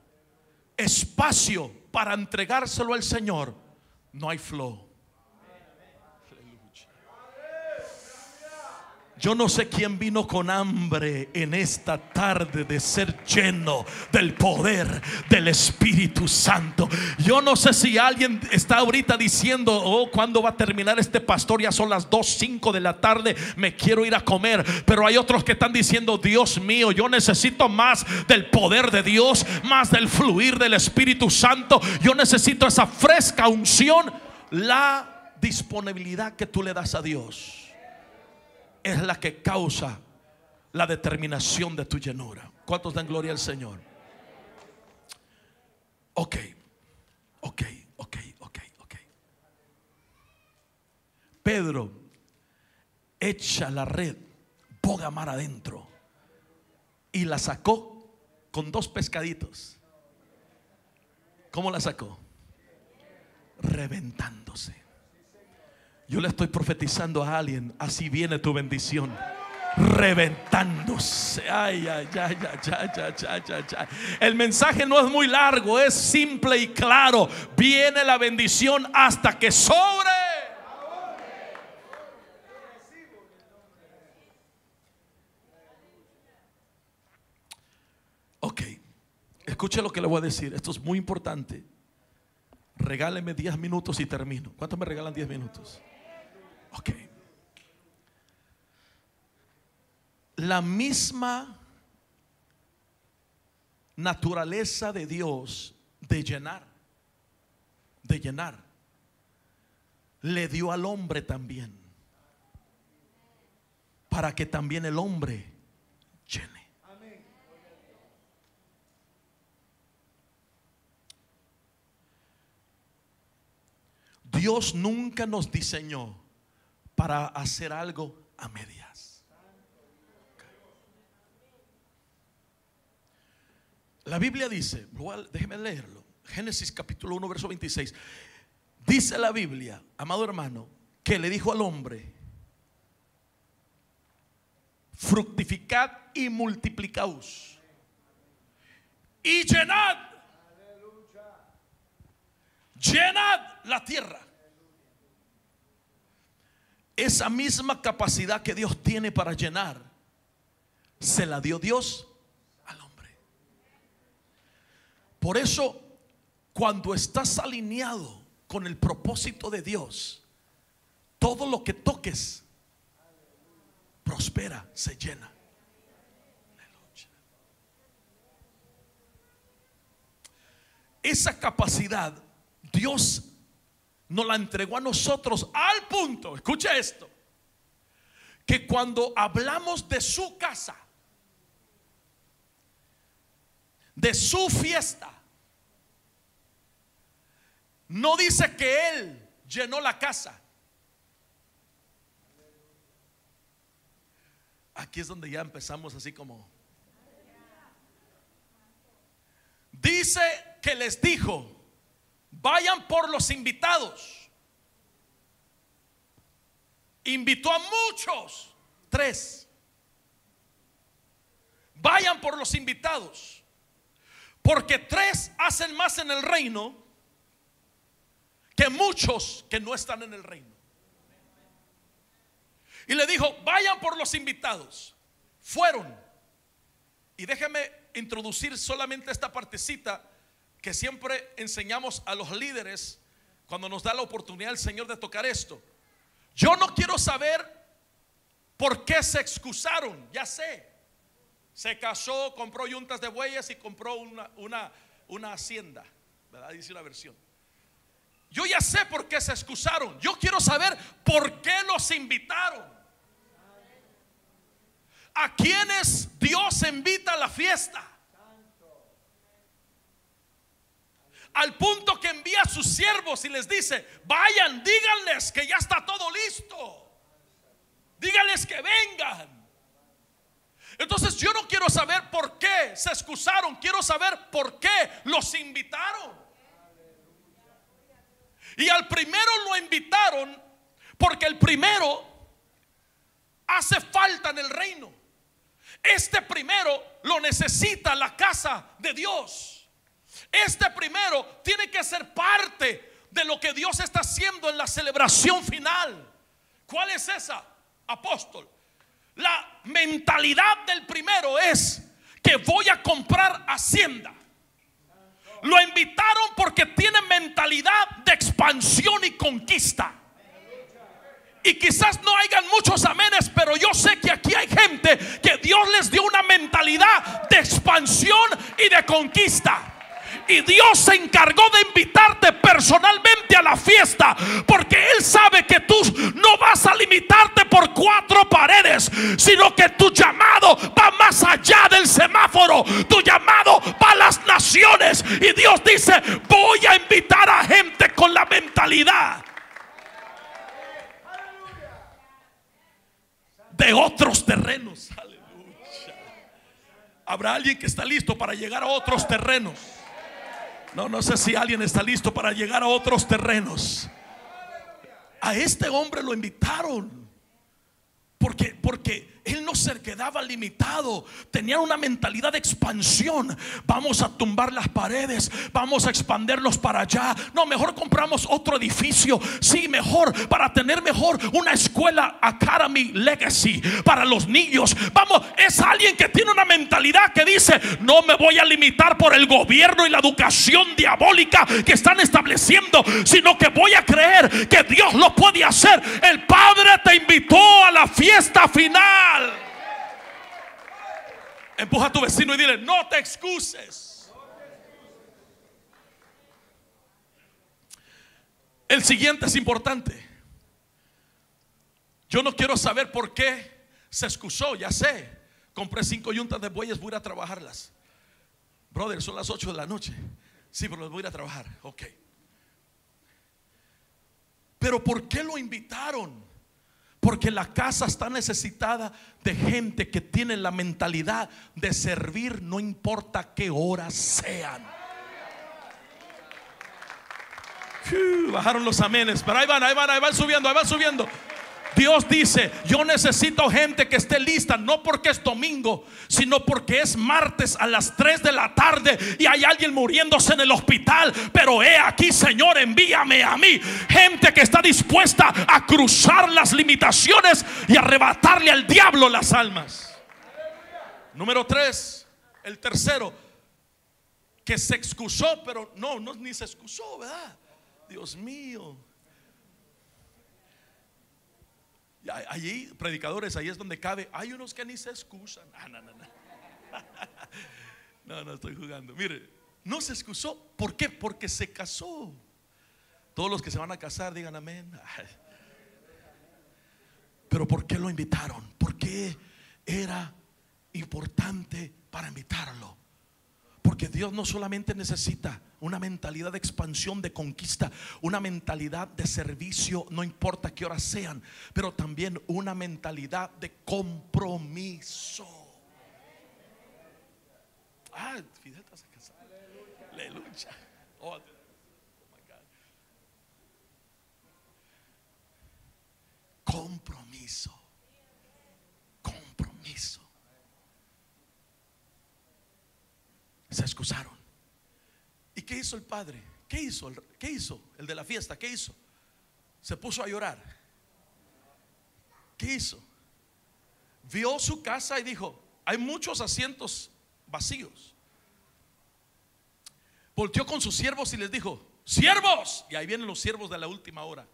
espacio para entregárselo al Señor, no hay flow. Yo no sé quién vino con hambre en esta tarde de ser lleno del poder del Espíritu Santo. Yo no sé si alguien está ahorita diciendo, oh, ¿cuándo va a terminar este pastor? Ya son las 2, 5 de la tarde, me quiero ir a comer. Pero hay otros que están diciendo, Dios mío, yo necesito más del poder de Dios, más del fluir del Espíritu Santo. Yo necesito esa fresca unción, la disponibilidad que tú le das a Dios es la que causa la determinación de tu llenura. ¿Cuántos dan gloria al Señor? Ok, ok, ok, ok, ok. Pedro echa la red boga mar adentro y la sacó con dos pescaditos. ¿Cómo la sacó? Reventándose. Yo le estoy profetizando a alguien, así viene tu bendición. Reventándose. Ay, ay, ay, ay, ay, ay, ay, ay. El mensaje no es muy largo, es simple y claro. Viene la bendición hasta que sobre. Ok, escuche lo que le voy a decir. Esto es muy importante. Regáleme 10 minutos y termino. ¿Cuántos me regalan 10 minutos? Ok. La misma naturaleza de Dios de llenar, de llenar, le dio al hombre también, para que también el hombre llene. Dios nunca nos diseñó para hacer algo a medias. La Biblia dice, déjeme leerlo, Génesis capítulo 1, verso 26. Dice la Biblia, amado hermano, que le dijo al hombre, fructificad y multiplicaos y llenad, llenad la tierra. Esa misma capacidad que Dios tiene para llenar, se la dio Dios al hombre. Por eso, cuando estás alineado con el propósito de Dios, todo lo que toques prospera, se llena. Esa capacidad Dios nos la entregó a nosotros al punto, escucha esto, que cuando hablamos de su casa, de su fiesta, no dice que Él llenó la casa. Aquí es donde ya empezamos así como... Dice que les dijo, vayan por los invitados. Invitó a muchos, tres. Vayan por los invitados, porque tres hacen más en el reino que muchos que no están en el reino. Y le dijo, vayan por los invitados. fueron. Y déjeme introducir solamente esta partecita que siempre enseñamos a los líderes cuando nos da la oportunidad el Señor de tocar esto. Yo no quiero saber por qué se excusaron, ya sé. Se casó, compró yuntas de bueyes y compró una, una, una hacienda, ¿verdad? Dice una versión. Yo ya sé por qué se excusaron. Yo quiero saber por qué los invitaron. ¿A quienes Dios invita a la fiesta? Al punto que envía a sus siervos y les dice, vayan, díganles que ya está todo listo. Díganles que vengan. Entonces yo no quiero saber por qué se excusaron, quiero saber por qué los invitaron. Y al primero lo invitaron porque el primero hace falta en el reino. Este primero lo necesita la casa de Dios. Este primero tiene que ser parte de lo que Dios está haciendo en la celebración final. ¿Cuál es esa, apóstol? La mentalidad del primero es que voy a comprar hacienda. Lo invitaron porque tiene mentalidad de expansión y conquista. Y quizás no hayan muchos amenes, pero yo sé que aquí hay gente que Dios les dio una mentalidad de expansión y de conquista. Y Dios se encargó de invitarte personalmente a la fiesta. Porque Él sabe que tú no vas a limitarte por cuatro paredes. Sino que tu llamado va más allá del semáforo. Tu llamado va a las naciones. Y Dios dice, voy a invitar a gente con la mentalidad. De otros terrenos. Habrá alguien que está listo para llegar a otros terrenos. No, no sé si alguien está listo para llegar a otros terrenos. A este hombre lo invitaron. Porque, porque él no se quedaba limitado, tenía una mentalidad de expansión. Vamos a tumbar las paredes, vamos a expanderlos para allá. No, mejor compramos otro edificio. Sí, mejor para tener mejor una escuela Academy Legacy para los niños. Vamos, es alguien que tiene una mentalidad que dice, no me voy a limitar por el gobierno y la educación diabólica que están estableciendo, sino que voy a creer que Dios lo puede hacer. El Padre te invitó a la fiesta final. Empuja a tu vecino y dile, no te excuses. El siguiente es importante. Yo no quiero saber por qué se excusó, ya sé. Compré cinco yuntas de bueyes, voy a ir a trabajarlas. Brother, son las 8 de la noche. Sí, pero voy a ir a trabajar. Ok. Pero ¿por qué lo invitaron? Porque la casa está necesitada de gente que tiene la mentalidad de servir no importa qué horas sean. bajaron los amenes, pero ahí van, ahí van, ahí van subiendo, ahí van subiendo. Dios dice, yo necesito gente que esté lista, no porque es domingo, sino porque es martes a las 3 de la tarde y hay alguien muriéndose en el hospital. Pero he aquí, Señor, envíame a mí. Gente que está dispuesta a cruzar las limitaciones y arrebatarle al diablo las almas. Número 3, el tercero, que se excusó, pero no, no ni se excusó, ¿verdad? Dios mío. Allí, predicadores, ahí es donde cabe. Hay unos que ni se excusan. Ah, no, no, no. No, no estoy jugando. Mire, no se excusó. ¿Por qué? Porque se casó. Todos los que se van a casar digan amén. Pero ¿por qué lo invitaron? ¿Por qué era importante para invitarlo? Porque Dios no solamente necesita una mentalidad de expansión, de conquista, una mentalidad de servicio, no importa qué horas sean, pero también una mentalidad de compromiso. Ah, Fidel está casado. Aleluya. Oh, oh. Compromiso. Compromiso. Se excusaron. ¿Y qué hizo el padre? ¿Qué hizo? El, ¿Qué hizo? El de la fiesta, ¿qué hizo? Se puso a llorar. ¿Qué hizo? vio su casa y dijo, hay muchos asientos vacíos. Volteó con sus siervos y les dijo, siervos, y ahí vienen los siervos de la última hora.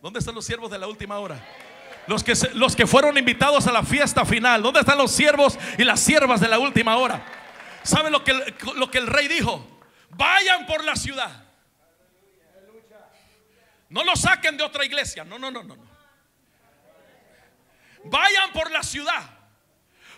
¿Dónde están los siervos de la última hora? Los que, los que fueron invitados a la fiesta final. ¿Dónde están los siervos y las siervas de la última hora? ¿Saben lo que, lo que el rey dijo? Vayan por la ciudad. No lo saquen de otra iglesia. No, no, no, no. Vayan por la ciudad.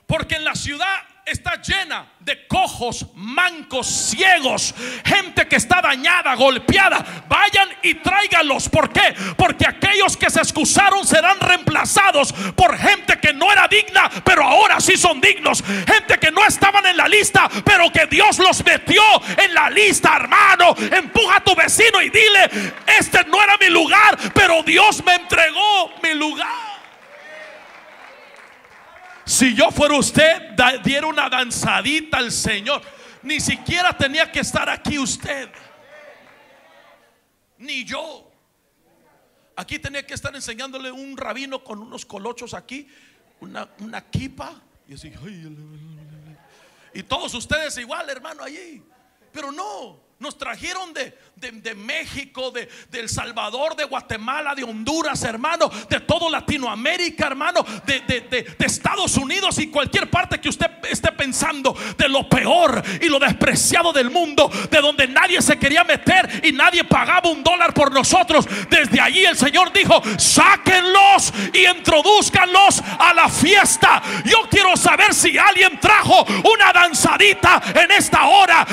Porque en la ciudad está llena de cojos, mancos, ciegos, gente que está dañada, golpeada. Vayan y tráiganlos. ¿Por qué? Porque aquellos que se excusaron serán reemplazados por gente que no era digna, pero ahora sí son dignos. Gente que no estaban en la lista, pero que Dios los metió en la lista, hermano. Empuja a tu vecino y dile, este no era mi lugar, pero Dios me entregó mi lugar. Si yo fuera usted, diera una danzadita al Señor. Ni siquiera tenía que estar aquí usted. Ni yo. Aquí tenía que estar enseñándole un rabino con unos colochos aquí, una, una kipa. Y así, y todos ustedes igual, hermano, allí. Pero no, nos trajeron de, de, México, de, El Salvador, de Guatemala, de Honduras, hermano, de todo Latinoamérica, hermano, de, de, Estados Unidos y cualquier parte que usted esté pensando de lo peor y lo despreciado del mundo, de donde nadie se quería meter y nadie pagaba un dólar por nosotros. Desde allí el Señor dijo, sáquenlos y introduzcanlos a la fiesta. Yo quiero saber si alguien trajo una danzadita en esta hora.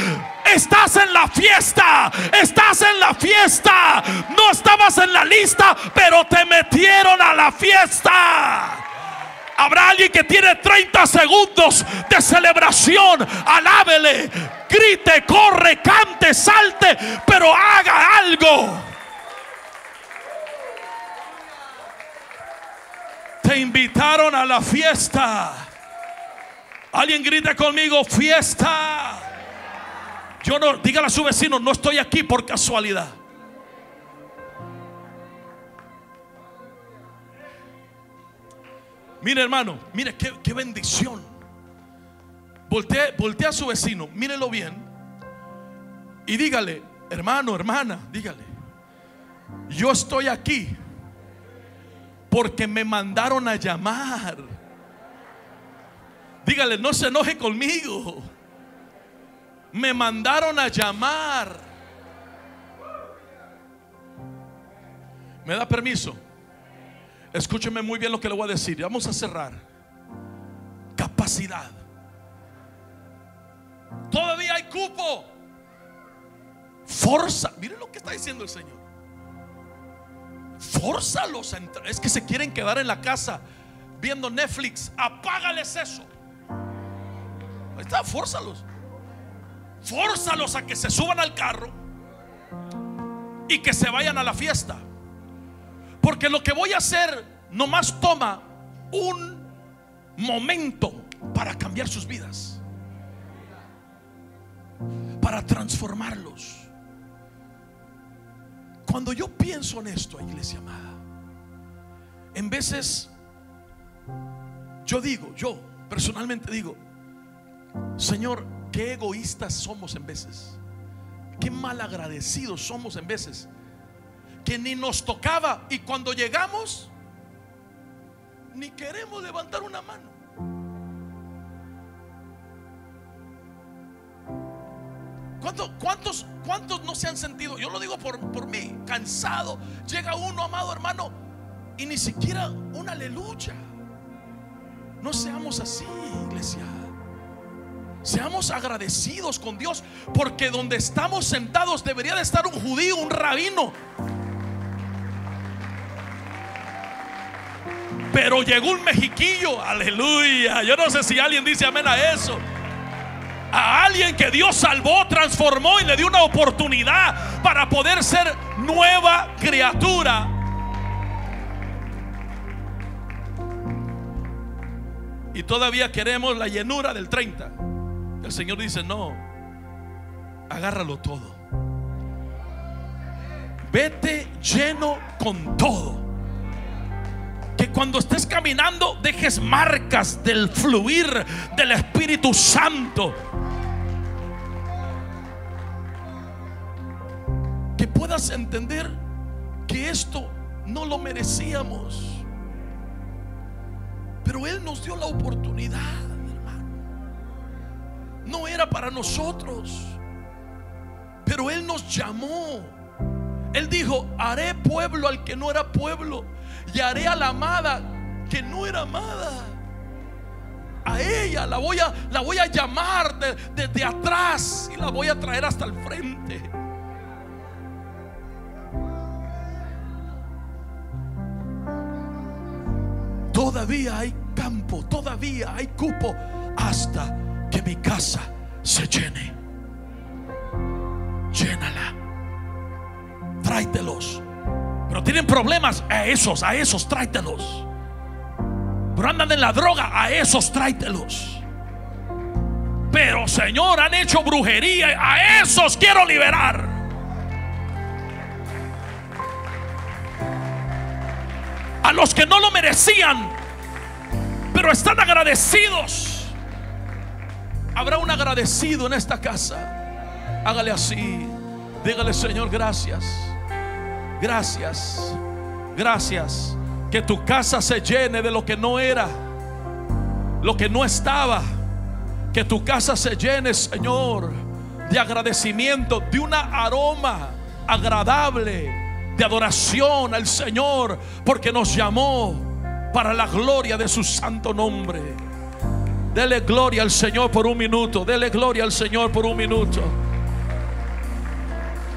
Estás en la fiesta. Estás en la fiesta. No estabas en la lista, pero te metieron a la fiesta. Habrá alguien que tiene 30 segundos de celebración. Alábele, grite, corre, cante, salte, pero haga algo. Te invitaron a la fiesta. Alguien grita conmigo, fiesta. Yo no, dígale a su vecino, no estoy aquí por casualidad. Mire hermano, mire qué, bendición. Voltea, voltea a su vecino, mírelo bien. Y dígale, hermano, hermana, dígale. Yo estoy aquí porque me mandaron a llamar. Dígale, no se enoje conmigo me mandaron a llamar. ¿Me da permiso? Escúcheme muy bien lo que le voy a decir. Vamos a cerrar. Capacidad. Todavía hay cupo. Forza. Miren lo que está diciendo el Señor. Fórzalos a entrar. Es que se quieren quedar en la casa viendo Netflix. Apágales eso. Ahí está, fórzalos. Fórzalos a que se suban al carro y que se vayan a la fiesta. Porque lo que voy a hacer nomás toma un momento para cambiar sus vidas. Para transformarlos. Cuando yo pienso en esto, iglesia amada, en veces yo digo, yo personalmente digo, Señor, Qué egoístas somos en veces. Qué mal agradecidos somos en veces. Que ni nos tocaba y cuando llegamos, ni queremos levantar una mano. ¿Cuántos, cuántos, cuántos no se han sentido? Yo lo digo por, por mí, cansado. Llega uno, amado hermano, y ni siquiera una aleluya. No seamos así, iglesia. Seamos agradecidos con Dios porque donde estamos sentados debería de estar un judío, un rabino. Pero llegó un mexiquillo, aleluya. Yo no sé si alguien dice amén a eso. A alguien que Dios salvó, transformó y le dio una oportunidad para poder ser nueva criatura. Y todavía queremos la llenura del 30. El Señor dice, no, agárralo todo. Vete lleno con todo. Que cuando estés caminando dejes marcas del fluir del Espíritu Santo. Que puedas entender que esto no lo merecíamos. Pero Él nos dio la oportunidad, era para nosotros. Pero Él nos llamó. Él dijo, haré pueblo al que no era pueblo. Y haré a la amada que no era amada. A ella la voy a, la voy a llamar desde atrás y la voy a traer hasta el frente. Todavía hay campo, todavía hay cupo hasta que mi casa se llene. Llénala. Tráetelos. Pero tienen problemas, a esos, a esos tráetelos. Pero andan en la droga, a esos tráetelos. Pero Señor, han hecho brujería, a esos quiero liberar. a los que no lo merecían, pero están agradecidos. Habrá un agradecido en esta casa. Hágale así. Dígale, Señor, gracias. Gracias. Gracias. Que tu casa se llene de lo que no era, lo que no estaba. Que tu casa se llene, Señor, de agradecimiento, de una aroma agradable de adoración al Señor, porque nos llamó para la gloria de su santo nombre. Dele gloria al Señor por un minuto, dele gloria al Señor por un minuto.